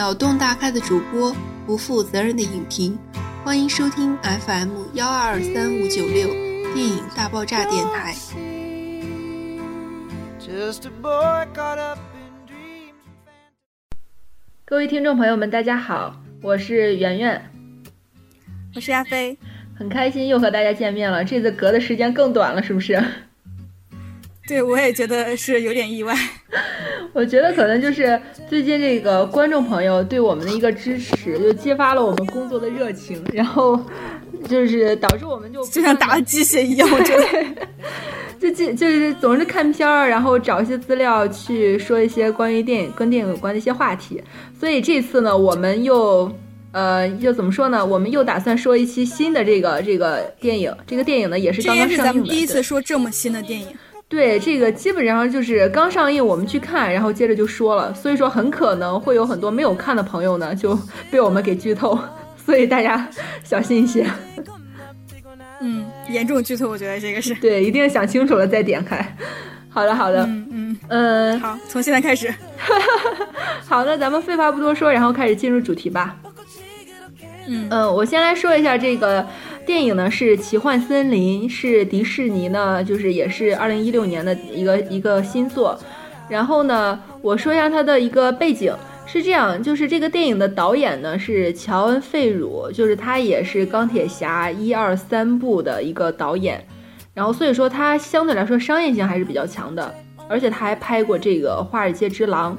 脑洞大开的主播，不负责任的影评，欢迎收听 FM 幺二二三五九六电影大爆炸电台。各位听众朋友们，大家好，我是圆圆，我是亚飞，很开心又和大家见面了，这次隔的时间更短了，是不是？对，我也觉得是有点意外。我觉得可能就是最近这个观众朋友对我们的一个支持，就激发了我们工作的热情，然后就是导致我们就就像打了鸡血一样，我觉得 就就就是总是看片儿，然后找一些资料去说一些关于电影跟电影有关的一些话题。所以这次呢，我们又呃又怎么说呢？我们又打算说一期新的这个这个电影。这个电影呢也是刚刚上映的。咱们第一次说这么新的电影。对，这个基本上就是刚上映，我们去看，然后接着就说了，所以说很可能会有很多没有看的朋友呢，就被我们给剧透，所以大家小心一些。嗯，严重剧透，我觉得这个是对，一定想清楚了再点开。好的，好的，嗯嗯嗯，好，从现在开始。好的，咱们废话不多说，然后开始进入主题吧。嗯嗯，我先来说一下这个。电影呢是《奇幻森林》，是迪士尼呢，就是也是二零一六年的一个一个新作。然后呢，我说一下它的一个背景是这样，就是这个电影的导演呢是乔恩·费鲁，就是他也是钢铁侠一二三部的一个导演。然后所以说他相对来说商业性还是比较强的，而且他还拍过这个《华尔街之狼》，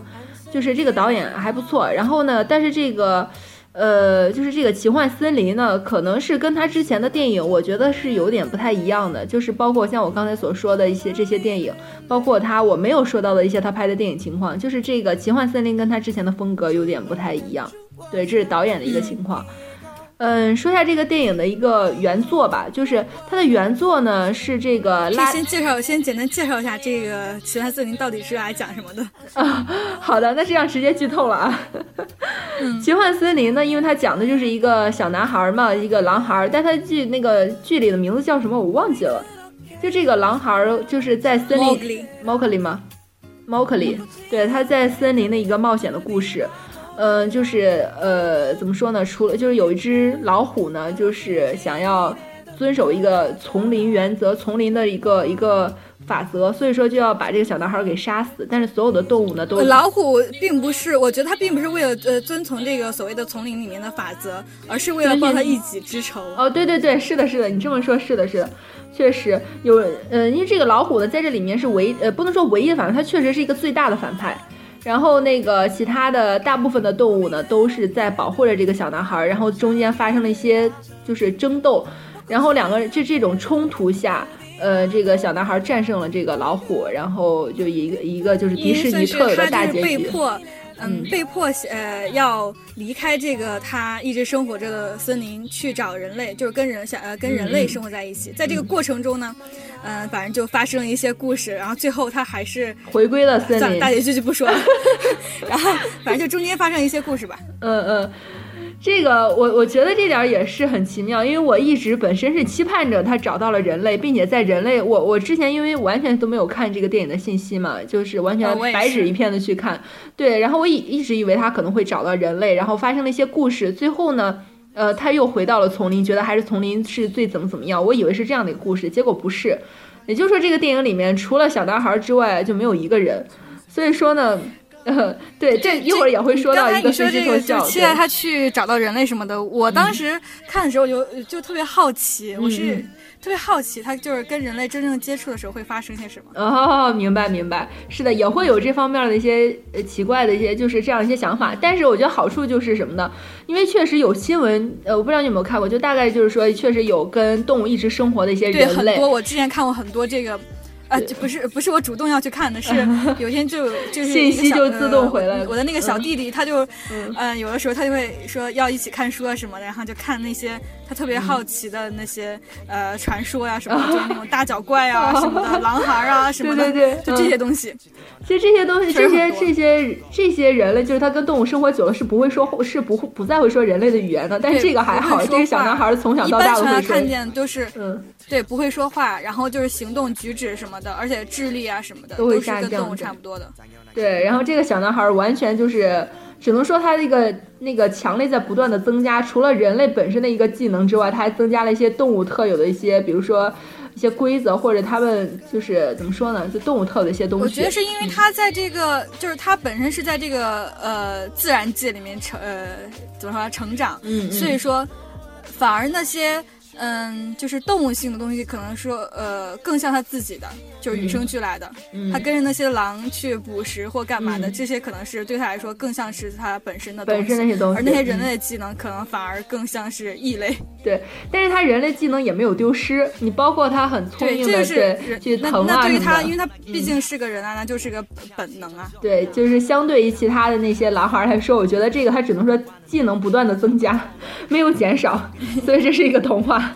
就是这个导演还不错。然后呢，但是这个。呃，就是这个奇幻森林呢，可能是跟他之前的电影，我觉得是有点不太一样的。就是包括像我刚才所说的一些这些电影，包括他我没有说到的一些他拍的电影情况，就是这个奇幻森林跟他之前的风格有点不太一样。对，这是导演的一个情况。说一下这个电影的一个原作吧，就是它的原作呢是这个拉。先介绍，先简单介绍一下这个奇幻森林到底是来讲什么的 啊？好的，那这样直接剧透了啊。奇幻森林呢，因为它讲的就是一个小男孩嘛，一个狼孩，但他剧那个剧里的名字叫什么我忘记了。就这个狼孩就是在森林猫克利吗？猫克利，对，他在森林的一个冒险的故事。嗯，就是呃，怎么说呢？除了就是有一只老虎呢，就是想要遵守一个丛林原则、丛林的一个一个法则，所以说就要把这个小男孩给杀死。但是所有的动物呢，都老虎并不是，我觉得它并不是为了呃遵从这个所谓的丛林里面的法则，而是为了报他一己之仇。哦，对对对，是的，是的，你这么说，是的，是的，确实有。呃，因为这个老虎呢，在这里面是唯呃，不能说唯一的反派，它确实是一个最大的反派。然后那个其他的大部分的动物呢，都是在保护着这个小男孩。然后中间发生了一些就是争斗，然后两个人这这种冲突下，呃，这个小男孩战胜了这个老虎，然后就一个一个就是迪士尼特有的大结局。被迫，嗯，被迫呃要离开这个他一直生活着的森林，去找人类，就是跟人想呃跟人类生活在一起。在这个过程中呢。嗯，反正就发生了一些故事，然后最后他还是回归了森林。大结局就不说了。然后反正就中间发生一些故事吧。嗯嗯，这个我我觉得这点也是很奇妙，因为我一直本身是期盼着他找到了人类，并且在人类，我我之前因为完全都没有看这个电影的信息嘛，就是完全白纸一片的去看。对，然后我一一直以为他可能会找到人类，然后发生了一些故事，最后呢。呃，他又回到了丛林，觉得还是丛林是最怎么怎么样。我以为是这样的一个故事，结果不是。也就是说，这个电影里面除了小男孩之外就没有一个人。所以说呢，呃，对，这一会儿也会说到一个飞机特效。期待他去找到人类什么的。我当时看的时候就就特别好奇，我是。特别好奇，他就是跟人类真正接触的时候会发生些什么？哦，明白明白，是的，也会有这方面的一些呃奇怪的一些，就是这样一些想法。但是我觉得好处就是什么呢？因为确实有新闻，呃，我不知道你有没有看过，就大概就是说，确实有跟动物一直生活的一些人类。对，很多，我之前看过很多这个。啊，就不是不是我主动要去看的，是 有一天就就是信息就自动回来。我的那个小弟弟他就，嗯，有的时候他就会说要一起看书啊什么的，然后就看那些他特别好奇的那些呃传说呀什么，就是那种大脚怪啊 什么的，狼孩啊 什么的，对对对，就这些东西。其实这些东西，这些这些这些人类，就是他跟动物生活久了是不会说，是不会不再会说人类的语言的。但是这个还好，这个小男孩从小到大都会说。看见都是嗯，对，不会说话，然后就是行动举止什么。的，而且智力啊什么的都会跟动物差不多的。对，然后这个小男孩完全就是只能说它那个那个强力在不断的增加，除了人类本身的一个技能之外，它还增加了一些动物特有的一些，比如说一些规则，或者他们就是怎么说呢，就动物特有的一些东西。我觉得是因为它在这个，就是它本身是在这个呃自然界里面成呃怎么说成长，嗯，所以说反而那些。嗯，就是动物性的东西，可能说，呃，更像他自己的，就是与生俱来的。嗯，他跟着那些狼去捕食或干嘛的，这些可能是对他来说更像是他本身的本身那些东西。而那些人类的技能，可能反而更像是异类。对，但是他人类技能也没有丢失。你包括他很聪明的去疼啊那对于他，因为他毕竟是个人啊，那就是个本能啊。对，就是相对于其他的那些狼孩来说，我觉得这个他只能说技能不断的增加，没有减少，所以这是一个童话。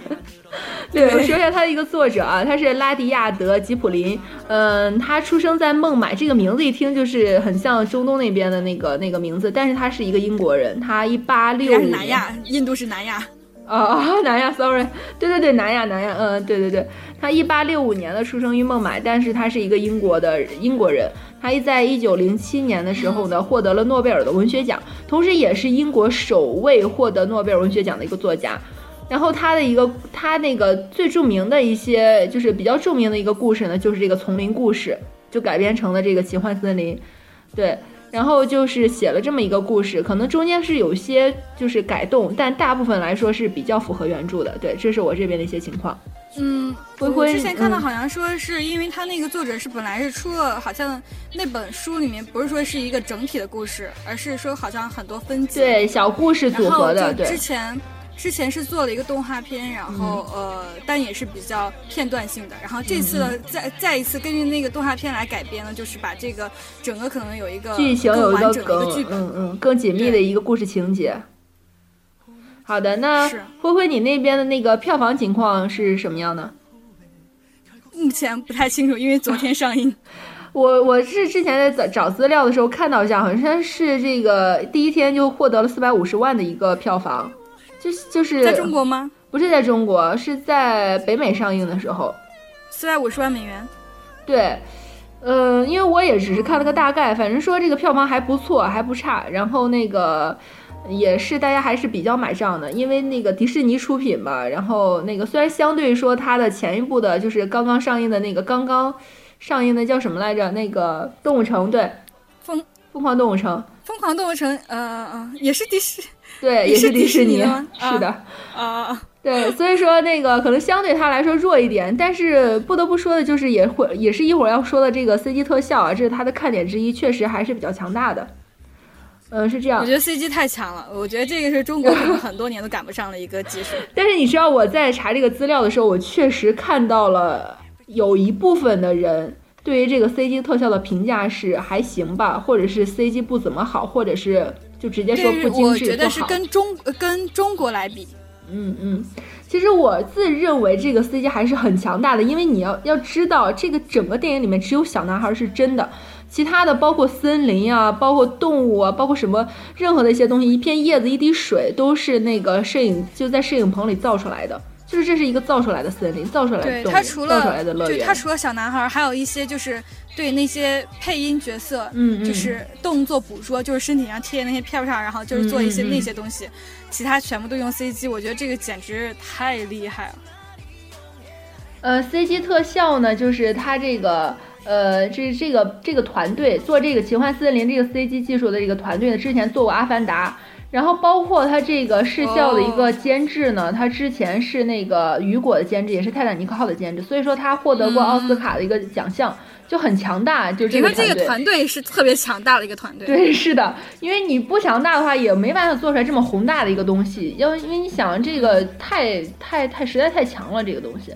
对，我说一下他的一个作者啊，他是拉迪亚德·吉普林。嗯，他出生在孟买，这个名字一听就是很像中东那边的那个那个名字，但是他是一个英国人。他一八六五，南亚，印度是南亚。啊，南亚，sorry，对对对，南亚，南亚，嗯，对对对，他一八六五年的出生于孟买，但是他是一个英国的英国人。他在一九零七年的时候呢，获得了诺贝尔的文学奖，同时也是英国首位获得诺贝尔文学奖的一个作家。然后他的一个，他那个最著名的一些，就是比较著名的一个故事呢，就是这个丛林故事，就改编成了这个奇幻森林，对。然后就是写了这么一个故事，可能中间是有些就是改动，但大部分来说是比较符合原著的。对，这是我这边的一些情况。嗯，我之前看到好像说是因为他那个作者是本来是出了，好像那本书里面不是说是一个整体的故事，而是说好像很多分集，对，小故事组合的。对，之前。之前是做了一个动画片，然后呃，但也是比较片段性的。然后这次呢，再再一次根据那个动画片来改编呢，就是把这个整个可能有一个剧情有一个更嗯嗯更紧密的一个故事情节。好的，那灰灰你那边的那个票房情况是什么样的？目前不太清楚，因为昨天上映。我我是之前在找找资料的时候看到一下，好像是这个第一天就获得了四百五十万的一个票房。就就是在中国吗？不是在中国，是在北美上映的时候，四百五十万美元。对，呃，因为我也只是看了个大概，反正说这个票房还不错，还不差。然后那个也是大家还是比较买账的，因为那个迪士尼出品嘛。然后那个虽然相对说它的前一部的，就是刚刚上映的那个刚刚上映的叫什么来着？那个动物城，对，疯疯狂动物城，疯狂动物城，呃呃，也是迪士。对，也是迪士尼，是的，啊，对，所以说那个可能相对它来说弱一点，但是不得不说的就是，也会也是一会儿要说的这个 CG 特效啊，这是它的看点之一，确实还是比较强大的。嗯，是这样。我觉得 CG 太强了，我觉得这个是中国 很多年都赶不上的一个技术。但是你知道我在查这个资料的时候，我确实看到了有一部分的人对于这个 CG 特效的评价是还行吧，或者是 CG 不怎么好，或者是。就直接说不精致我觉得是跟中跟中国来比，嗯嗯，其实我自认为这个 CG 还是很强大的，因为你要要知道，这个整个电影里面只有小男孩是真的，其他的包括森林啊，包括动物啊，包括什么任何的一些东西，一片叶子、一滴水，都是那个摄影就在摄影棚里造出来的。就是这是一个造出来的森林，造出来的对它除了造出来的乐园。它除了小男孩，还有一些就是对那些配音角色，嗯就是动作捕捉，就是身体上贴那些片片，然后就是做一些那些东西，其他全部都用 CG。我觉得这个简直太厉害了。呃，CG 特效呢，就是它这个呃，这这个这个团队做这个奇幻森林这个 CG 技术的这个团队呢，之前做过《阿凡达》。然后包括他这个视效的一个监制呢，他之前是那个雨果的监制，也是泰坦尼克号的监制，所以说他获得过奥斯卡的一个奖项，就很强大。就这个团队，这个团队是特别强大的一个团队。对，是的，因为你不强大的话，也没办法做出来这么宏大的一个东西。要因为你想，这个太太太实在太强了，这个东西，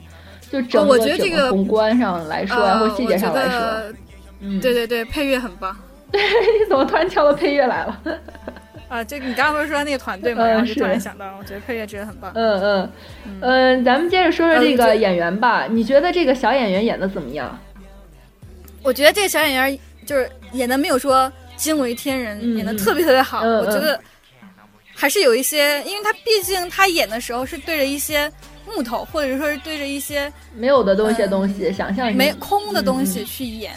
就整个整个宏观上来说，或细节上来说，嗯，对对对，配乐很棒。对，你怎么突然跳到配乐来了？啊，这你刚刚不是说那个团队吗？然后就突然想到，我觉得配乐真的很棒。嗯嗯嗯，咱们接着说说这个演员吧。你觉得这个小演员演的怎么样？我觉得这个小演员就是演的没有说惊为天人，演的特别特别好。我觉得还是有一些，因为他毕竟他演的时候是对着一些木头，或者说是对着一些没有的东西东西，想象没空的东西去演。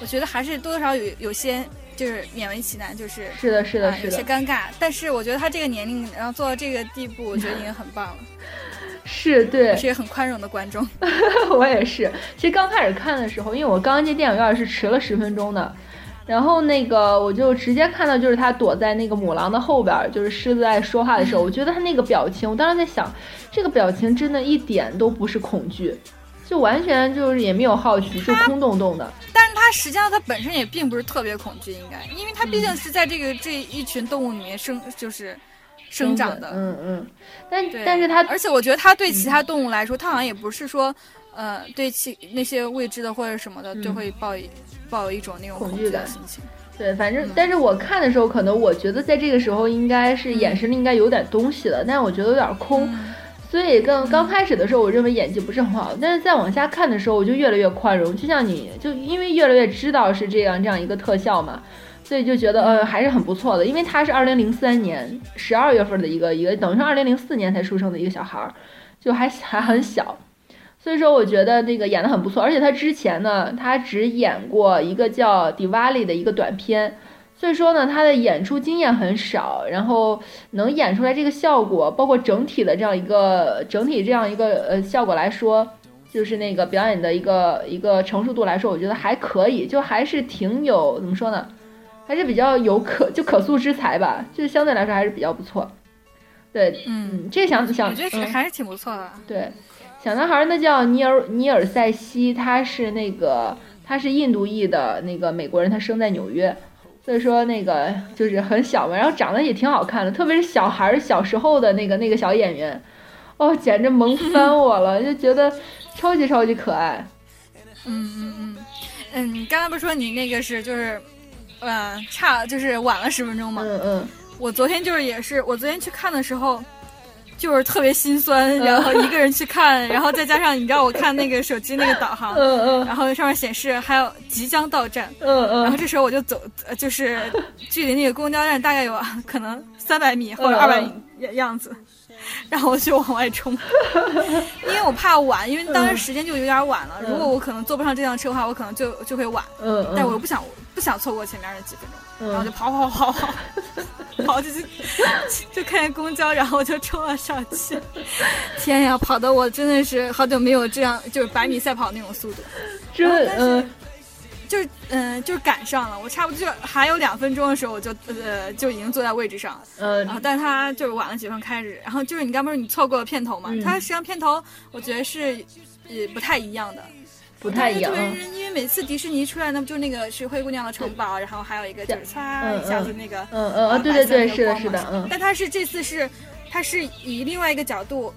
我觉得还是多多少有有些就是勉为其难，就是是的，是的，是的，些尴尬。但是我觉得他这个年龄，然后做到这个地步，我觉得已经很棒了，是对，是一个很宽容的观众。我也是。其实刚开始看的时候，因为我刚进电影院是迟了十分钟的，然后那个我就直接看到就是他躲在那个母狼的后边儿，就是狮子在说话的时候，我觉得他那个表情，我当时在想，这个表情真的一点都不是恐惧，就完全就是也没有好奇，就空洞洞的。但是它实际上它本身也并不是特别恐惧，应该，因为它毕竟是在这个这一群动物里面生就是生长的。嗯嗯，但，但是它而且我觉得它对其他动物来说，它好像也不是说，呃，对其那些未知的或者什么的，嗯就会抱一抱有一种那种恐惧感的心情。对，反正嗯但是我看的时候，可能我觉得在这个时候应该是眼神里应该有点东西了，但是我觉得有点空。嗯所以刚刚开始的时候，我认为演技不是很好，但是再往下看的时候，我就越来越宽容。就像你就因为越来越知道是这样这样一个特效嘛，所以就觉得呃还是很不错的。因为他是二零零三年十二月份的一个一个，等于说二零零四年才出生的一个小孩儿，就还还很小。所以说，我觉得那个演的很不错，而且他之前呢，他只演过一个叫《Diwali》的一个短片，所以说呢，他的演出经验很少，然后能演出来这个效果，包括整体的这样一个整体这样一个呃效果来说，就是那个表演的一个一个成熟度来说，我觉得还可以，就还是挺有怎么说呢，还是比较有可就可塑之才吧，就是相对来说还是比较不错。对，嗯，嗯，这想想，我觉得嗯还是挺不错的。对，小男孩儿那叫尼尔尼尔塞西，他是那个他是印度裔的那个美国人，他生在纽约，所以说那个就是很小嘛，然后长得也挺好看的，特别是小孩小时候的那个那个小演员，哦，简直萌翻我了，就觉得超级超级可爱。嗯嗯嗯嗯，你刚才不是说你那个是就是，呃，差就是晚了十分钟吗？嗯嗯，我昨天就是也是，我昨天去看的时候，就是特别心酸，嗯。然后一个人去看，然后再加上你知道我看那个手机那个导航，嗯嗯。然后上面显示还有即将到站，嗯嗯，然后这时候我就走，呃就是距离那个公交站大概有啊 可能三百米或者嗯二百米样样子，然后我就往外冲，因为我怕晚，因为当时时间就有点晚了，嗯如果我可能坐不上这辆车的话，我可能就就会晚，但我又不想不想错过前面的几分钟，然后就跑跑跑跑跑，就去就看见公交，然后我就冲了上去。天呀，跑的我真的是好久没有这样，就是百米赛跑那种速度，这嗯就是嗯、就赶上了。我差不多就还有两分钟的时候，我就呃就已经坐在位置上了。嗯然后，但是他就是晚了几分开始，然后就是你刚不是你错过了片头嘛？嗯它实际上片头我觉得是呃不太一样的。不太一样因为每次迪士尼出来，那不就那个是灰姑娘的城堡，然后还有一个就是唰嗯一下子那个，嗯嗯嗯，对对对，是的，是的，嗯但它是这次是，它是以另外一个角度，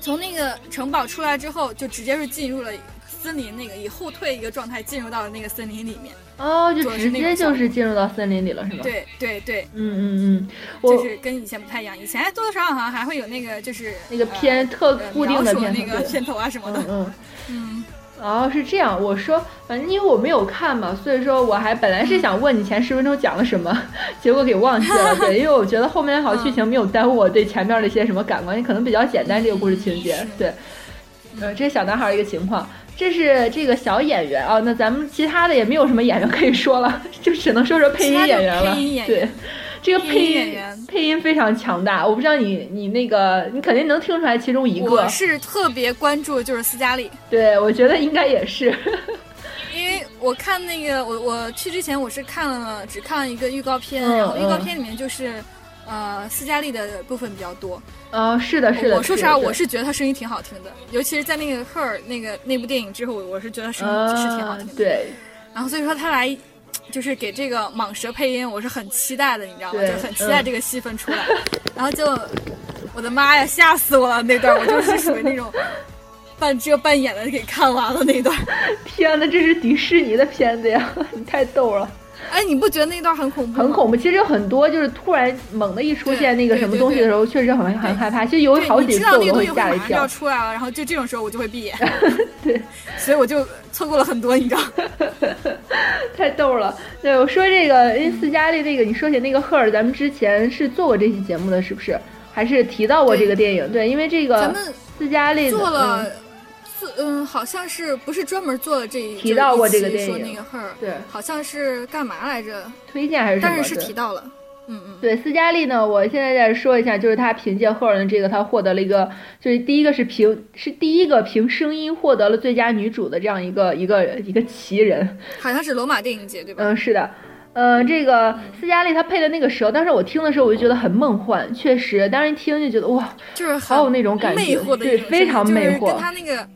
从那个城堡出来之后，就直接是进入了森林那个以后退一个状态进入到了那个森林里面。哦，就直接就是进入到森林里了，是吗？，对对对，嗯嗯嗯，就是跟以前不太一样，以前多多少少好像还会有那个就是那个偏特呃固定的那个片头啊什么的嗯。嗯。嗯哦，是这样。我说，反正因为我没有看嘛，所以说我还本来是想问你前十分钟讲了什么，结果给忘记了。对，因为我觉得后面好剧情没有耽误我对前面的一些什么感官，也可能比较简单这个故事情节。对，呃，这是小男孩儿一个情况，这是这个小演员啊。那咱们其他的也没有什么演员可以说了，就只能说说配音演员了。配音演对员，这个配配音音演员配音非常强大，我不知道你你那个你肯定能听出来其中一个我。是特别关注就是斯嘉丽。对，我觉得应该也是。因为我看那个，我我去之前我是看了只看了一个预告片，嗯然后预告嗯片里面就是，呃，斯嘉丽的部分比较多。呃，是的，是的。我说实话，我是觉得她声音挺好听的，尤其是在那个《Her》那个那部电影之后，我是觉得声音啊，是挺好听的。对，然后所以说她来。就是给这个蟒蛇配音，我是很期待的，你知道吗？就很期待这个戏份出来。然后就，我的妈呀，吓死我了！那段我就是属于那种半遮半掩的给看完了那段。天哪，这是迪士尼的片子呀！你太逗了，哎，你不觉得那段很恐怖吗？很恐怖。其实有很多就是突然猛的一出现那个什么东西的时候，确实很很害怕。其实有，好几次我都会吓一跳要。出来了，然后就这种时候我就会闭眼，对，所以我就错过了很多，你知道？太逗了。对，我说这个，因为斯嘉丽那个，你说起那个赫尔，咱们之前是做过这期节目的，是不是？还是提到过这个电影？对，因为这个咱们斯嘉丽的做了、嗯，好像是不是专门做了这一提到过这个电影，说那个 her，对，好像是干嘛来着？推荐还是什么？但是是提到了。嗯嗯，对，斯嘉丽呢，我现在再说一下，就是她凭借《赫尔》的这个，她获得了一个，就是第一个是凭是第一个凭声音获得了最佳女主的这样一个一个一个奇人，好像是罗马电影节对吧？嗯，是的，嗯，这个斯嘉丽她配的那个蛇，当时我听的时候我就觉得很梦幻，确实，当时一听就觉得哇，就是好有那种感觉，对，非常魅惑，跟她那个，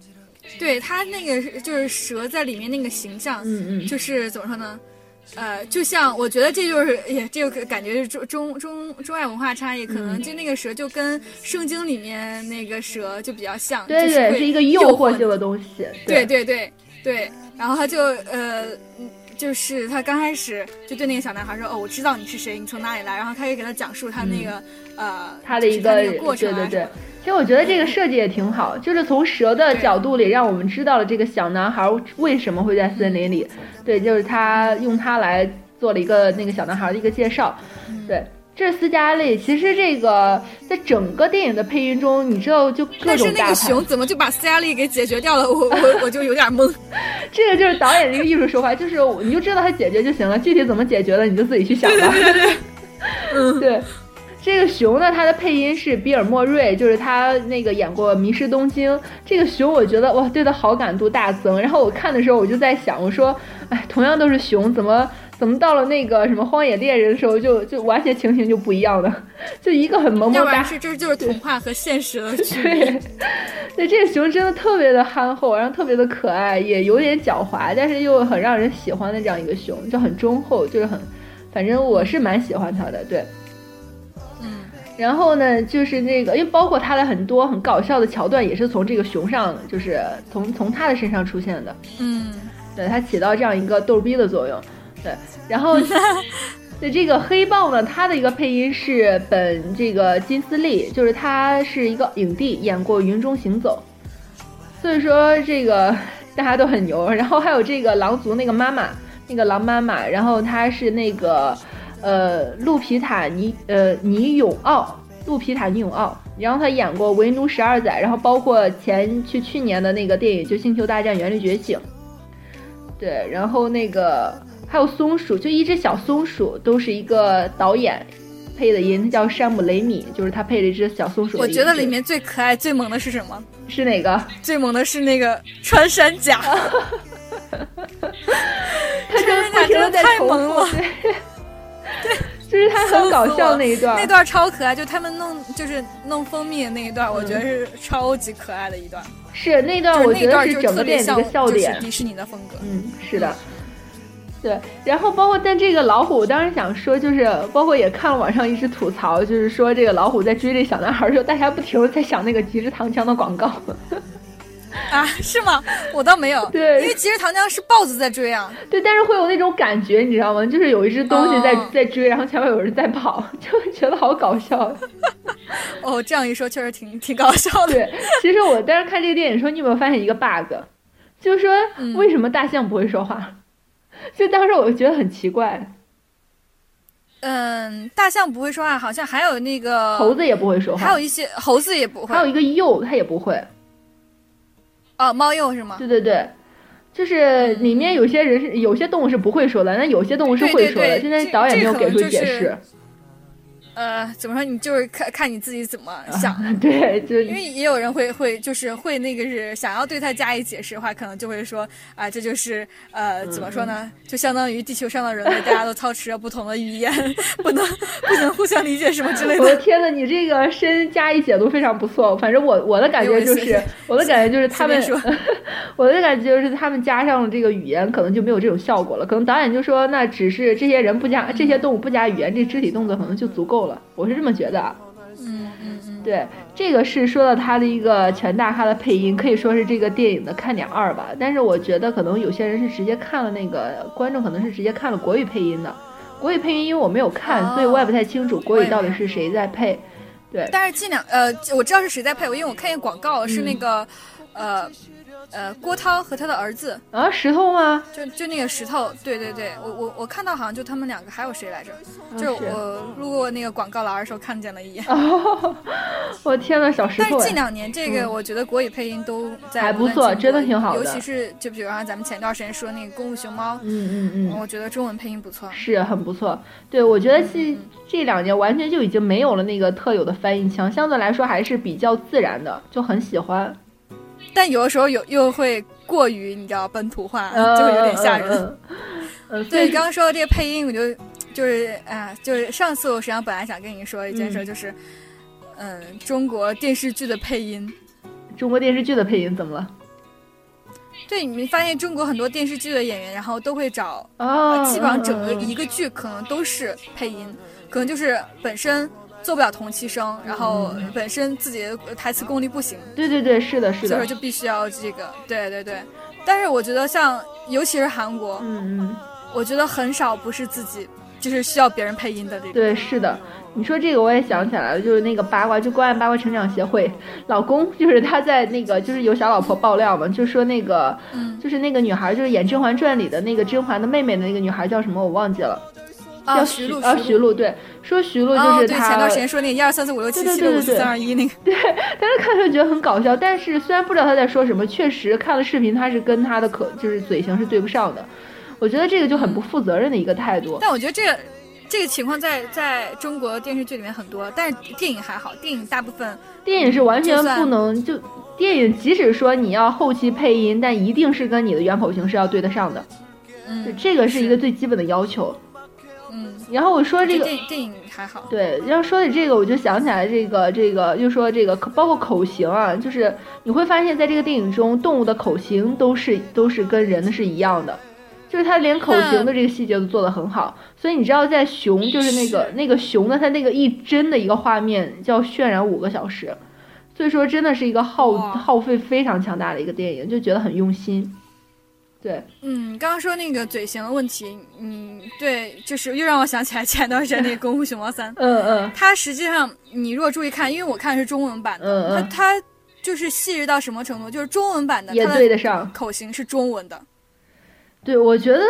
对他那个就是蛇在里面那个形象，嗯嗯，就是怎么说呢？呃，就像我觉得这就是也这个感觉是中中中中外文化差异，可能就那个蛇就跟圣经里面那个蛇就比较像，对对，是一个诱惑性的东西，对对。对对，然后他就呃，就是他刚开始就对那个小男孩说，哦，我知道你是谁，你从哪里来，然后开始给他讲述他那个呃他的一个过程，对对对。其实我觉得这个设计也挺好，就是从蛇的角度里，让我们知道了这个小男孩为什么会在森林里。对，就是他用它来做了一个那个小男孩的一个介绍。对，这是斯嘉丽。其实这个在整个电影的配音中，你知道就各种但是那个熊怎么就把斯嘉丽给解决掉了？我我我就有点懵。这个就是导演的一个艺术手法，就是你就知道他解决就行了，具体怎么解决的你就自己去想吧。对对对。嗯，对。这个熊呢，它的配音是比尔莫瑞，就是他那个演过《迷失东京》。这个熊，我觉得哇，对他好感度大增。然后我看的时候，我就在想，我说，哎，同样都是熊，怎么怎么到了那个什么《荒野猎人》的时候，就就完全情形就不一样了？就一个很萌萌哒，是这就是童话和现实的 区别。对，对，这个熊真的特别的憨厚，然后特别的可爱，也有点狡猾，但是又很让人喜欢的这样一个熊，就很忠厚，就是很，反正我是蛮喜欢它的，对。然后呢，就是那个，因为包括他的很多很搞笑的桥段，也是从这个熊上，就是从从他的身上出现的。嗯，对他起到这样一个逗逼的作用。对，然后 对这个黑豹呢，他的一个配音是本这个金斯利，就是他是一个影帝，演过《云中行走》，所以说这个 大家都很牛。然后还有这个狼族那个妈妈，那个狼妈妈，然后她是那个。呃，路皮塔尼呃尼永奥，路皮塔尼永奥，然后他演过《为奴十二载》，然后包括前去去年的那个电影就《星球大战：原力觉醒》，对，然后那个还有松鼠，就一只小松鼠，都是一个导演配的音，他叫山姆雷米，就是他配了一只小松鼠。我觉得里面最可爱、最萌的是什么？是哪个？最萌的是那个穿山甲，他穿山甲真的太萌了。对，就是他很搞笑那一段，那段超可爱，就他们弄就是弄蜂蜜的那一段，我觉得是超级可爱的一段。是那段，我觉得是整个电影的笑点，迪士尼的风格。嗯，是的，对。然后包括但这个老虎，我当时想说，就是包括也看了网上一直吐槽，就是说这个老虎在追这小男孩的时候，大家不停的在想那个吉士糖浆的广告。啊，是吗？我倒没有。对，因为其实糖浆是豹子在追啊。对，但是会有那种感觉，你知道吗？就是有一只东西在在追，然后前面有人在跑，就会觉得好搞笑。哦，这样一说，确实挺挺搞笑的。对，其实我当时看这个电影的时候，你有没有发现一个 bug？就是说，为什么大象不会说话？就当时我就觉得很奇怪。嗯，大象不会说话，好像还有那个猴子也不会说话，还有一些猴子也不会，还有一个鼬，它也不会。哦，猫鼬是吗？对对对，就是里面有些人是有些动物是不会说的，那有些动物是会说的。现在导演没有给出解释。呃，怎么说？你就是看看你自己怎么想。对，就因为也有人会会就是会那个是想要对他加以解释的话，可能就会说啊，这就是呃，怎么说呢？就相当于地球上的人类，大家都操持着不同的语言，不能不能互相理解什么之类的。我的天呐，你这个深加以解读非常不错。反正我我的感觉就是，我的感觉就是他们，我的感觉就是他们加上了这个语言，可能就没有这种效果了。可能导演就说，那只是这些人不加这些动物不加语言，这肢体动作可能就足够。了，我是这么觉得。嗯嗯嗯，对，这个是说到他的一个全大咖的配音，可以说是这个电影的看点二吧。但是我觉得可能有些人是直接看了那个观众可能是直接看了国语配音的。国语配音因为我没有看，所以我也不太清楚国语到底是谁在配。对，但是近两呃，我知道是谁在配，因为我看见广告是那个呃。呃，郭涛和他的儿子啊，石头吗？就就那个石头，对对对，我我我看到好像就他们两个，还有谁来着？就是我路过那个广告栏的时候看见了一眼。哦，我天呐，小石头！但是近两年这个，我觉得国语配音都在还不错，真的挺好的。尤其是就比如说咱们前段时间说那个《功夫熊猫》，嗯嗯嗯，我觉得中文配音不错，是很不错。对，我觉得这这两年完全就已经没有了那个特有的翻译腔，相对来说还是比较自然的，就很喜欢。但有的时候有又会过于你知道本土化，就会有点吓人。对，刚刚说的这个配音，我就就是啊，就是上次我实际上本来想跟你说一件事，就是嗯，中国电视剧的配音。中国电视剧的配音怎么了？对，你没发现中国很多电视剧的演员，然后都会找啊，基本上整个一个剧可能都是配音，可能就是本身。做不了同期声，然后本身自己的台词功力不行。对对对，是的，是的。所以说就必须要这个，对对对。但是我觉得像，尤其是韩国，嗯嗯，我觉得很少不是自己，就是需要别人配音的这种。对，是的。你说这个我也想起来了，就是那个八卦，就关爱八卦成长协会，老公就是他在那个就是有小老婆爆料嘛，就说那个，就是那个女孩，就是演《甄嬛传》里的那个甄嬛的妹妹的那个女孩叫什么，我忘记了。叫徐璐，啊，徐璐，对，说徐璐就是他。前段时间说那个一二三四五六七七六五四三二一那个。对，但是看的时候觉得很搞笑，但是虽然不知道他在说什么，确实看了视频，他是跟他的可就是嘴型是对不上的。我觉得这个就很不负责任的一个态度。但我觉得这个这个情况在在中国电视剧里面很多，但是电影还好，电影大部分电影是完全不能就电影，即使说你要后期配音，但一定是跟你的原口型是要对得上的。嗯，这个是一个最基本的要求。嗯，然后我说这个电影还好，对，然后说起这个，我就想起来这个这个，就说这个包括口型啊，就是你会发现在这个电影中，动物的口型都是都是跟人的是一样的，就是它连口型的这个细节都做得很好。所以你知道，在熊就是那个那个熊的，它那个一帧的一个画面就要渲染五个小时，所以说真的是一个耗耗费非常强大的一个电影，就觉得很用心。对，嗯，刚刚说那个嘴型的问题，嗯，对，就是又让我想起来前段时间那个《功夫熊猫三》，嗯嗯，它实际上你如果注意看，因为我看的是中文版的，嗯嗯，它它就是细致到什么程度，就是中文版的也对得上，口型是中文的。对，我觉得，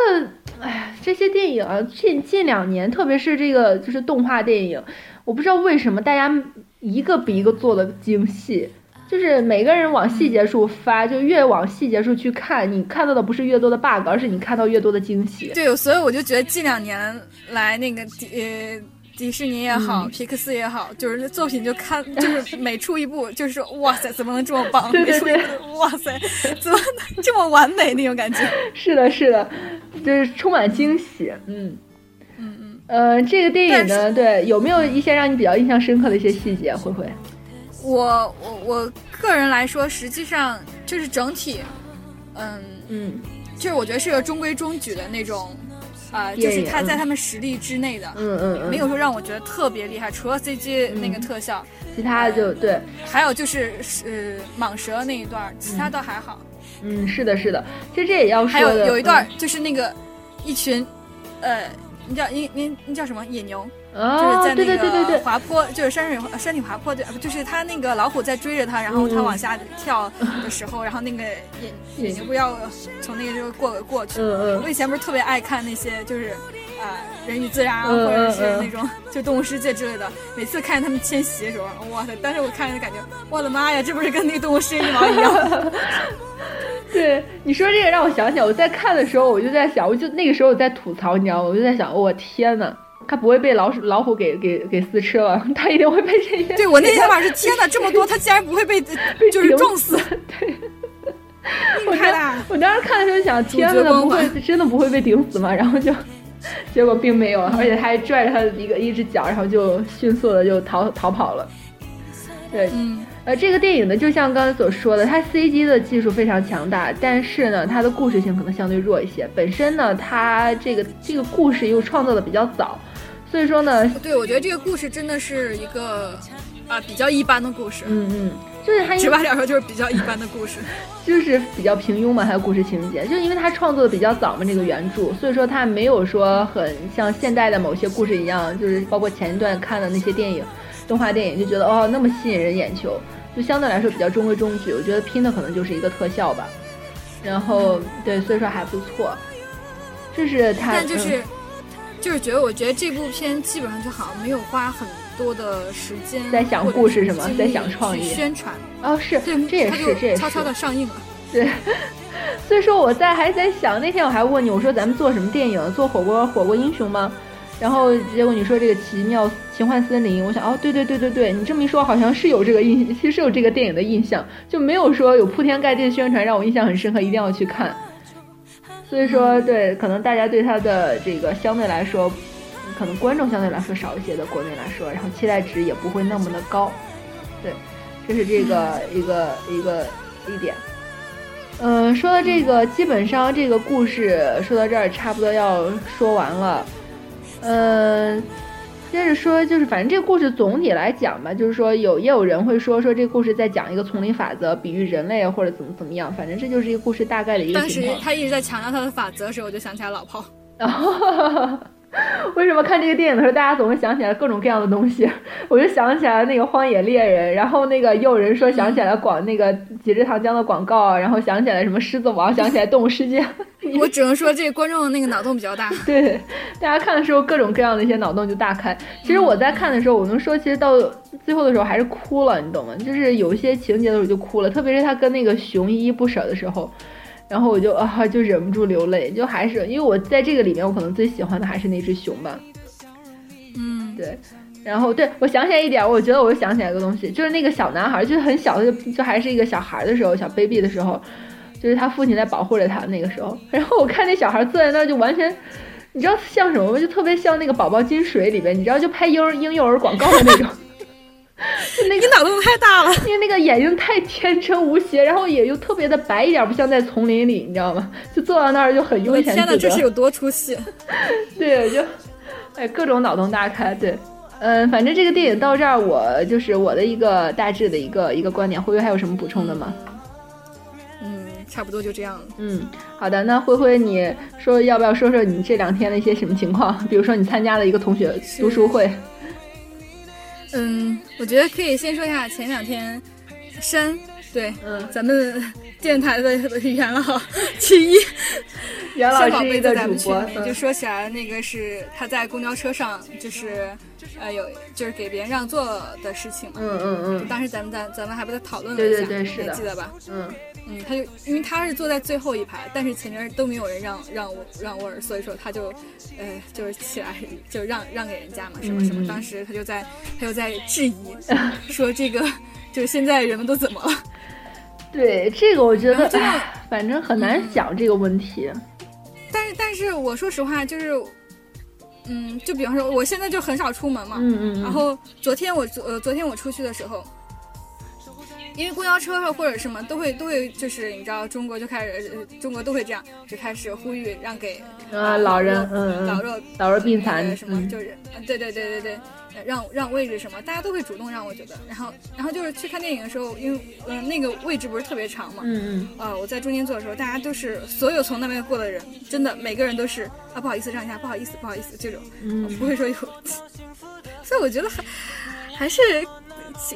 哎呀，这些电影啊，近近两年，特别是这个就是动画电影，我不知道为什么大家一个比一个做的精细。就是每个人往细节处发，就越往细节处去看，你看到的不是越多的 bug，而是你看到越多的惊喜。对，所以我就觉得近两年来那个迪呃迪士尼也好，皮克斯也好，就是作品就看就是每出一部就是哇塞，怎么能这么棒？对对对，哇塞，怎么能这么完美那种感觉？是的，是的，就是充满惊喜。嗯嗯嗯。呃，这个电影呢，对，有没有一些让你比较印象深刻的一些细节？灰灰。我我我个人来说，实际上就是整体，嗯嗯，就是我觉得是个中规中矩的那种，啊，就是他在他们实力之内的，嗯嗯，没有说让我觉得特别厉害，除了 CG 那个特效，其他的就对，还有就是是蟒蛇那一段，其他倒还好。嗯，是的，是的，其实这也要说，还有有一段就是那个一群，呃，你叫你你你叫什么？野牛？就是在那个滑坡，就是山水山体滑坡，对，不就是他那个老虎在追着他，然后他往下跳的时候，然后那个眼 眼睛不要从那个就过过去。我以前不是特别爱看那些就是啊人与自然或者是那种就动物世界之类的，每次看见他们迁徙的时候，哇塞！当时我看着感觉，我的妈呀，这不是跟那个动物世界一毛一样？对，你说这个让我想起来，我在看的时候我就在想，我就那个时候我在吐槽，你知道吗？我就在想，我天呐！他不会被老鼠、老虎给给给撕吃了，他一定会被这些。对我那天晚上是天哪，这么多，他竟然不会被被就是撞死。对，我当我当时看的时候想，天哪，不会真的不会被顶死吗？然后就，结果并没有，而且他还拽着他的一个一只脚，然后就迅速的就逃逃跑了。对，嗯。呃，这个电影呢，就像刚才所说的，它 CG 的技术非常强大，但是呢，它的故事性可能相对弱一些。本身呢，它这个这个故事又创造的比较早。所以说呢，对我觉得这个故事真的是一个啊比较一般的故事。嗯嗯，就是它直白点说就是比较一般的故事，就是比较平庸嘛。它的故事情节，就是因为他创作的比较早嘛，这个原著，所以说他没有说很像现代的某些故事一样，就是包括前一段看的那些电影、动画电影，就觉得哦那么吸引人眼球，就相对来说比较中规中矩。我觉得拼的可能就是一个特效吧。然后对，所以说还不错。这是他，但就是就是觉得，我觉得这部片基本上就好像没有花很多的时间在想故事什么？在想创意宣传哦，是，这也是这也是悄悄的上映了。对，所以说我在还在想，那天我还问你，我说咱们做什么电影？做火锅火锅英雄吗？然后结果你说这个奇妙奇幻森林，我想哦，对对对对对，你这么一说，好像是有这个印，其实有这个电影的印象，就没有说有铺天盖地的宣传让我印象很深刻，一定要去看。所以说，对，可能大家对他的这个相对来说，可能观众相对来说少一些的国内来说，然后期待值也不会那么的高。对，这是这个一个一个一点。嗯，说到这个，基本上这个故事说到这儿，差不多要说完了。嗯，接着说，就是反正这个故事总体来讲吧，就是说有也有人会说说这个故事在讲一个丛林法则，比喻人类或者怎么怎么样，反正这就是一个故事大概的一个。当时他一直在强调他的法则的时候，我就想起来老炮。为什么看这个电影的时候，大家总会想起来各种各样的东西？我就想起来那个《荒野猎人》，然后那个也有人说想起来广那个几支糖浆的广告，然后想起来什么《狮子王》，想起来《动物世界》。我只能说，这观众那个脑洞比较大。对，大家看的时候各种各样的一些脑洞就大开。其实我在看的时候，我能说，其实到最后的时候还是哭了，你懂吗？就是有一些情节的时候就哭了，特别是他跟那个熊依依不舍的时候。然后我就啊，就忍不住流泪，就还是因为我在这个里面，我可能最喜欢的还是那只熊吧。嗯，对。然后对我想起来一点，我觉得我又想起来一个东西，就是那个小男孩，就是很小的，就就还是一个小孩的时候，小 baby 的时候，就是他父亲在保护着他那个时候。然后我看那小孩坐在那儿，就完全，你知道像什么吗？就特别像那个宝宝金水里边，你知道就拍婴婴幼儿广告的那种。那个脑洞太大了，因为那个眼睛太天真无邪，然后也又特别的白一点，不像在丛林里，你知道吗？就坐到那儿就很悠闲。天哪，这是有多出戏？对，就哎，各种脑洞大开。对，嗯，反正这个电影到这儿，我就是我的一个大致的一个一个观点。灰灰还有什么补充的吗？嗯，差不多就这样了。嗯，好的，那灰灰，你说要不要说说你这两天的一些什么情况？比如说你参加了一个同学读书会。嗯，我觉得可以先说一下前两天，山对，嗯，咱们电台的 元老其一，元老之一的主播，就说起来那个是他在公交车上，就是呃有就是给别人让座的事情，嗯嗯嗯，当时咱们咱咱们还不在讨论了一下，对对对，是的，记得吧？嗯。嗯，他就因为他是坐在最后一排，但是前面都没有人让让我让位儿，所以说他就，呃，就是起来就让让给人家嘛，什么什么。当时他就在他就在质疑，说这个就是现在人们都怎么了？对，这个我觉得反正很难想这个问题。但是但是我说实话，就是，嗯，就比方说我现在就很少出门嘛，嗯嗯。然后昨天我昨呃昨天我出去的时候。因为公交车或者什么都会都会就是你知道中国就开始中国都会这样就开始呼吁让给啊老人嗯老弱老弱病残什么就是对对对对对让让位置什么大家都会主动让我觉得。然后然后就是去看电影的时候因为嗯那个位置不是特别长嘛。嗯嗯。啊我在中间坐的时候大家都是所有从那边过的人真的每个人都是啊不好意思让一下不好意思不好意思这种。不会说有。所以我觉得还还是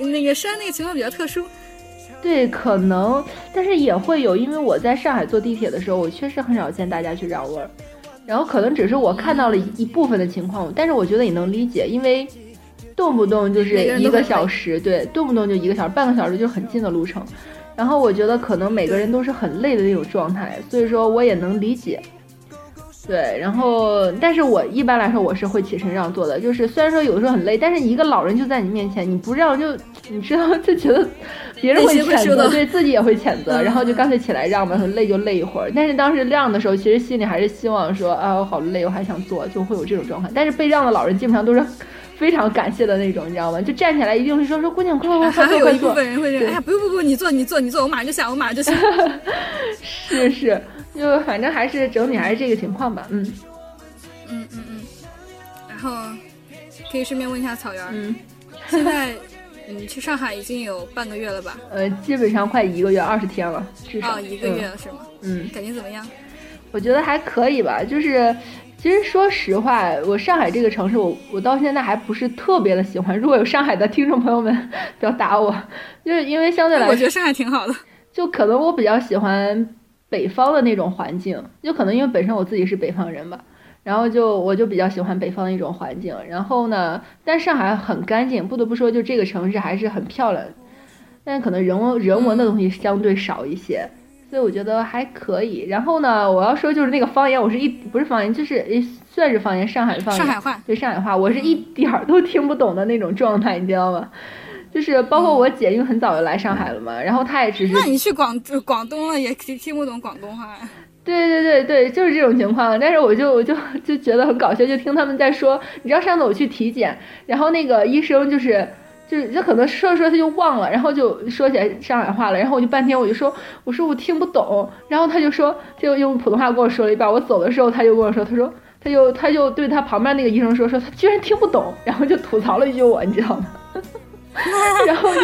那个山那个情况比较特殊。对，可能，但是也会有，因为我在上海坐地铁的时候，我确实很少见大家去让位儿，然后可能只是我看到了一部分的情况，但是我觉得也能理解，因为动不动就是一个小时，对，动不动就一个小时，半个小时就很近的路程，然后我觉得可能每个人都是很累的那种状态，所以说我也能理解。对，然后，但是我一般来说我是会起身让座的，就是虽然说有的时候很累，但是一个老人就在你面前，你不让就，你知道就觉得别人会谴责，对自己也会谴责，然后就干脆起来让吧，累就累一会儿。但是当时让的时候，其实心里还是希望说啊，我好累，我还想坐，就会有这种状况。但是被让的老人基本上都是 非常感谢的那种，你知道吗？就站起来一定是说说姑娘快快快快坐。还有一部分人会说，哎呀不用不用，你坐你坐你坐，我马上就下，我马上就下。是是。就反正还是整体还是这个情况吧，嗯，嗯嗯嗯，然后可以顺便问一下草原，嗯，现在你去上海已经有半个月了吧？呃，基本上快一个月，二十天了，至少一个月了是吗？嗯，感觉怎么样？我觉得还可以吧，就是其实说实话，我上海这个城市，我我到现在还不是特别的喜欢。如果有上海的听众朋友们，不要打我，就是因为相对来说，我觉得上海挺好的，就可能我比较喜欢。北方的那种环境，就可能因为本身我自己是北方人吧，然后就我就比较喜欢北方的一种环境。然后呢，但上海很干净，不得不说，就这个城市还是很漂亮，但可能人文人文的东西相对少一些。所以我觉得还可以。然后呢，我要说就是那个方言，我是一不是方言，就是算是方言，上海方言，上海话，对上海话，我是一点儿都听不懂的那种状态，你知道吗？就是包括我姐，因为很早就来上海了嘛，然后她也只是……那你去广广东了，也听听不懂广东话呀？对对对对，就是这种情况。但是我就我就就觉得很搞笑，就听他们在说，你知道上次我去体检，然后那个医生就是。就是就可能说着说着他就忘了，然后就说起来上海话了，然后我就半天我就说我说我听不懂，然后他就说就用普通话跟我说了一半，我走的时候他就跟我说，他说他就他就对他旁边那个医生说说他居然听不懂，然后就吐槽了一句我，你知道吗？然后就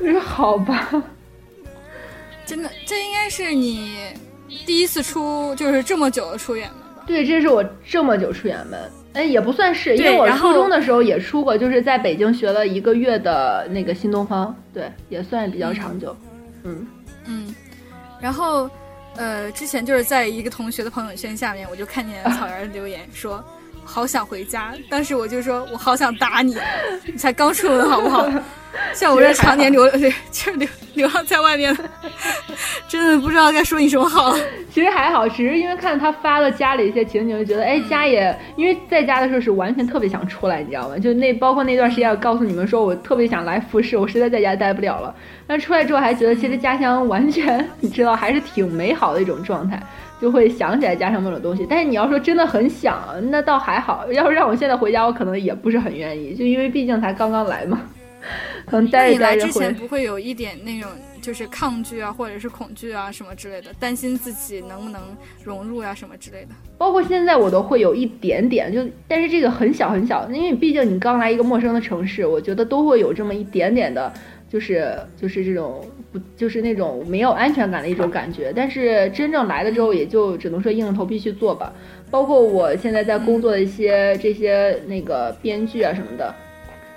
我说好吧，真的这应该是你第一次出就是这么久的出远门吧？对，这是我这么久出远门。哎，也不算是，因为我初中的时候也出过，就是在北京学了一个月的那个新东方，对，也算比较长久。嗯嗯，然后呃，之前就是在一个同学的朋友圈下面，我就看见草原留言说。好想回家，当时我就说，我好想打你，你才刚出门好不好？像我这常年流就流流浪在外面，真的不知道该说你什么好。其实还好，只是因为看到他发了家里一些情景，就觉得哎，家也因为在家的时候是完全特别想出来，你知道吗？就那包括那段时间，我告诉你们说我特别想来复试，我实在在家待不了了。但出来之后还觉得，其实家乡完全 你知道还是挺美好的一种状态。就会想起来家乡那种东西，但是你要说真的很想，那倒还好。要是让我现在回家，我可能也不是很愿意，就因为毕竟才刚刚来嘛，可能待着待着会。之前不会有一点那种就是抗拒啊，或者是恐惧啊什么之类的，担心自己能不能融入呀什么之类的。包括现在我都会有一点点，就但是这个很小很小，因为毕竟你刚来一个陌生的城市，我觉得都会有这么一点点的。就是就是这种不就是那种没有安全感的一种感觉，但是真正来了之后，也就只能说硬着头皮去做吧。包括我现在在工作的一些这些那个编剧啊什么的，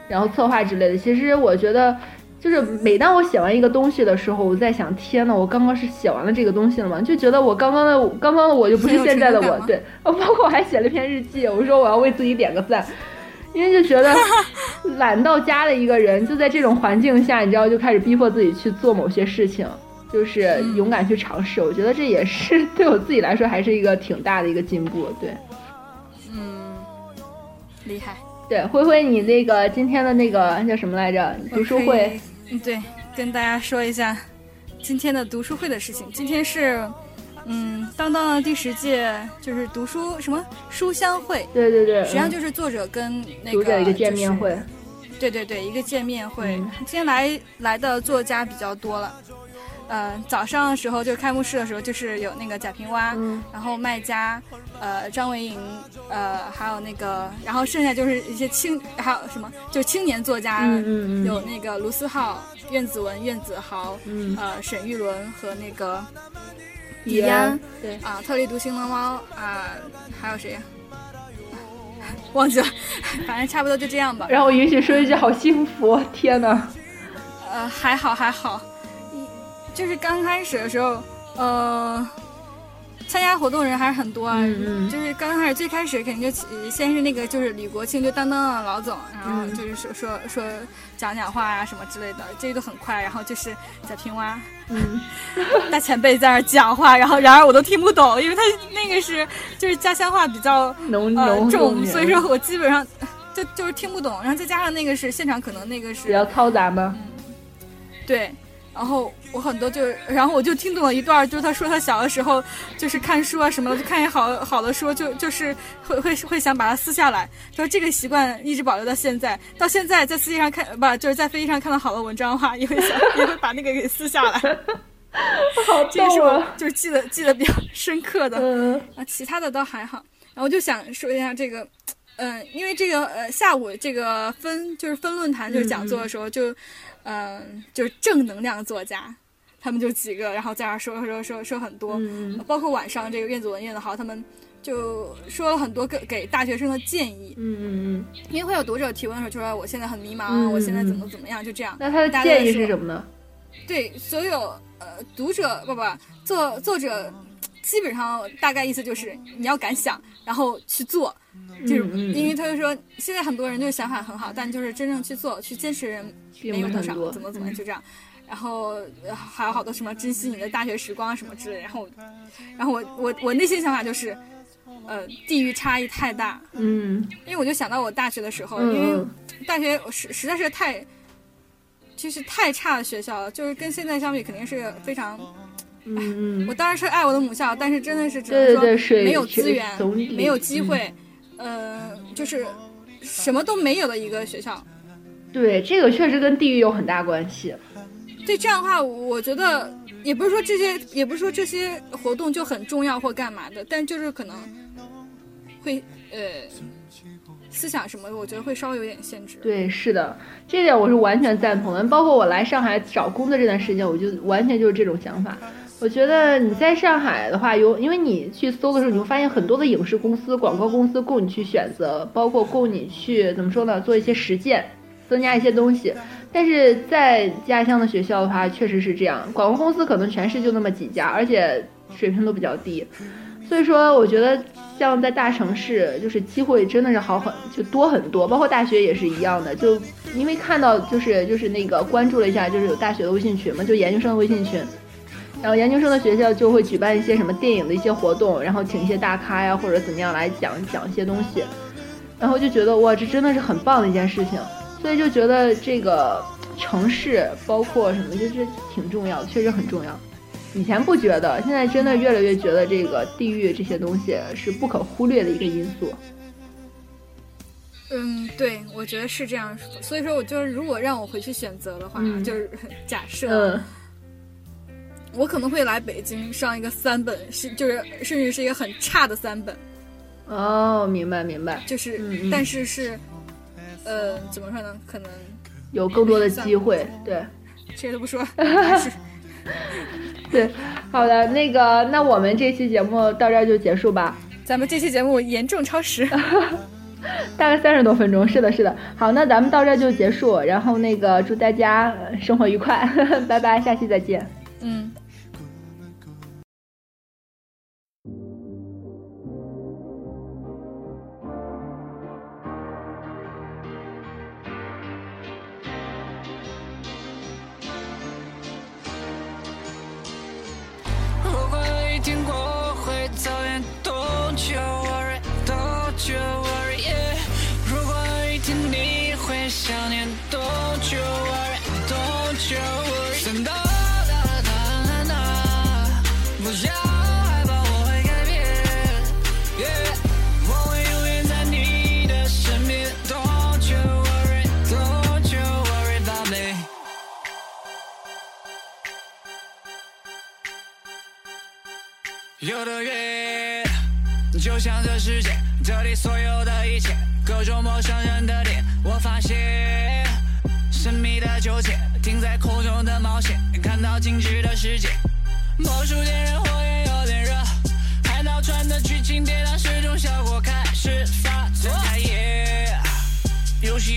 然后策划之类的，其实我觉得，就是每当我写完一个东西的时候，我在想，天呐，我刚刚是写完了这个东西了吗？就觉得我刚刚的刚刚的我就不是现在的我，对，包括我还写了篇日记，我说我要为自己点个赞。因为就觉得 懒到家的一个人，就在这种环境下，你知道，就开始逼迫自己去做某些事情，就是勇敢去尝试。我觉得这也是对我自己来说，还是一个挺大的一个进步。对，嗯，厉害。对，灰灰，你那个今天的那个叫什么来着？读书会。嗯，对，跟大家说一下今天的读书会的事情。今天是。嗯，当当的第十届就是读书什么书香会，对对对，实际上就是作者跟那个读者一个见面会，对对对，一个见面会。今天来来的作家比较多了，呃，早上的时候就开幕式的时候就是有那个贾平凹，然后麦家，呃，张维迎，呃，还有那个，然后剩下就是一些青，还有什么就青年作家，有那个卢思浩、苑子文、苑子豪，呃，沈玉伦和那个。李安，对啊，特立独行的猫啊，还有谁呀？忘记了，反正差不多就这样吧。然后允许说一句，好幸福，天哪！呃，还好还好，就是刚开始的时候，呃。参加活动人还是很多啊，就是刚开始最开始肯定就先是那个就是李国庆就当当的老总，然后就是说说说讲讲话啊什么之类的，这都很快。然后就是贾平凹，嗯，大前辈在那讲话，然后然而我都听不懂，因为他那个是就是家乡话比较浓浓重，所以说我基本上就就是听不懂。然后再加上那个是现场，可能那个是比较嘈杂吗？对。然后我很多就，然后我就听懂了一段，就是他说他小的时候就是看书啊什么的，就看一好好的书，就就是会会会想把它撕下来，说这个习惯一直保留到现在，到现在在飞机上看不就是在飞机上看到好的文章的话，也会想也会把那个给撕下来。好这是我就是记得记得比较 深刻的，啊，其他的倒还好。然后我就想说一下这个，嗯，因为这个呃下午这个分就是分论坛就是讲座的时候就。嗯，就是正能量作家，他们就几个，然后在那说说说说很多，包括晚上这个苑子文苑的豪，他们就说了很多给给大学生的建议。嗯嗯嗯。因为会有读者提问的时候，就说我现在很迷茫，我现在怎么怎么样，就这样。那他的建议是什么呢？对，所有呃，读者不不，作作者基本上大概意思就是你要敢想，然后去做，就是因为他就说现在很多人就是想法很好，但就是真正去做去坚持人没有多少，怎么怎么就这样。然后还有好多什么珍惜你的大学时光什么之类，然后，然后我我我内心想法就是，呃，地域差异太大，嗯，因为我就想到我大学的时候，因为大学实实在是太，就是太差的学校了，就是跟现在相比肯定是非常，嗯，我当然是爱我的母校，但是真的是只能说没有资源，没有机会，呃，就是什么都没有的一个学校，对，这个确实跟地域有很大关系。对这样的话，我觉得也不是说这些，也不是说这些活动就很重要或干嘛的，但就是可能会呃思想什么，我觉得会稍微有点限制。对，是的，这点我是完全赞同的。包括我来上海找工作这段时间，我就完全就是这种想法。我觉得你在上海的话，有因为你去搜的时候，你会发现很多的影视公司、广告公司供你去选择，包括供你去怎么说呢，做一些实践，增加一些东西。但是在家乡的学校的话，确实是这样，广告公司可能全市就那么几家，而且水平都比较低，所以说我觉得像在大城市，就是机会真的是好很就多很多，包括大学也是一样的，就因为看到就是就是那个关注了一下，就是有大学的微信群嘛，就研究生的微信群，然后研究生的学校就会举办一些什么电影的一些活动，然后请一些大咖呀或者怎么样来讲讲一些东西，然后就觉得哇，这真的是很棒的一件事情。所以就觉得这个城市包括什么，就是挺重要的，确实很重要。以前不觉得，现在真的越来越觉得这个地域这些东西是不可忽略的一个因素。嗯，对，我觉得是这样。所以说，我就是如果让我回去选择的话，就是 假设，嗯我可能会来北京上一个三本，是就是甚至是一个很差的三本。哦，明白明白，就是，但是是。呃，怎么说呢？可能有更多的机会，对，谁都不说。对，好的，那个，那我们这期节目到这儿就结束吧。咱们这期节目严重超时，大概三十多分钟。是的，是的。好，那咱们到这儿就结束。然后那个，祝大家生活愉快，拜拜，下期再见。嗯。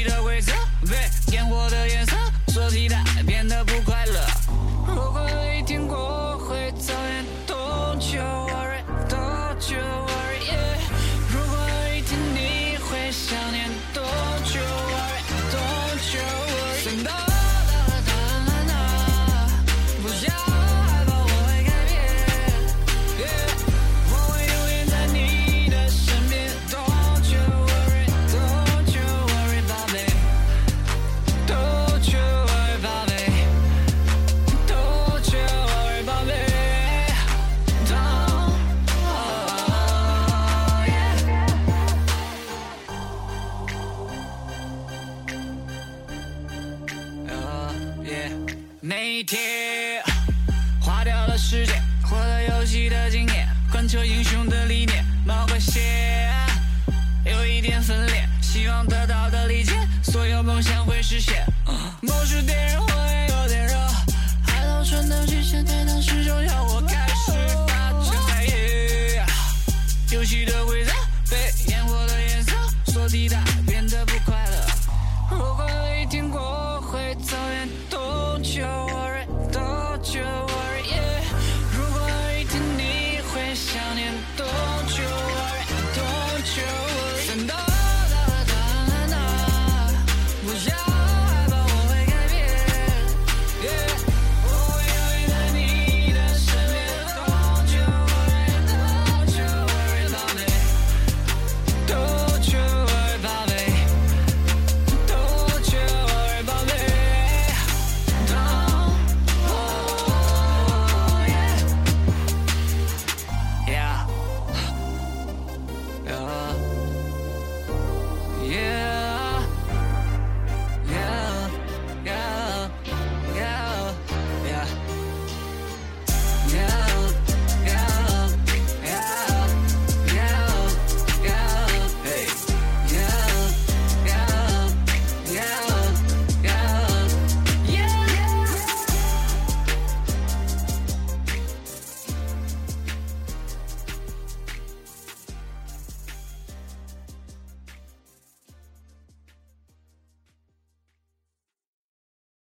的规则被烟火的颜色所替代，变得不快乐。如果有一天过记得。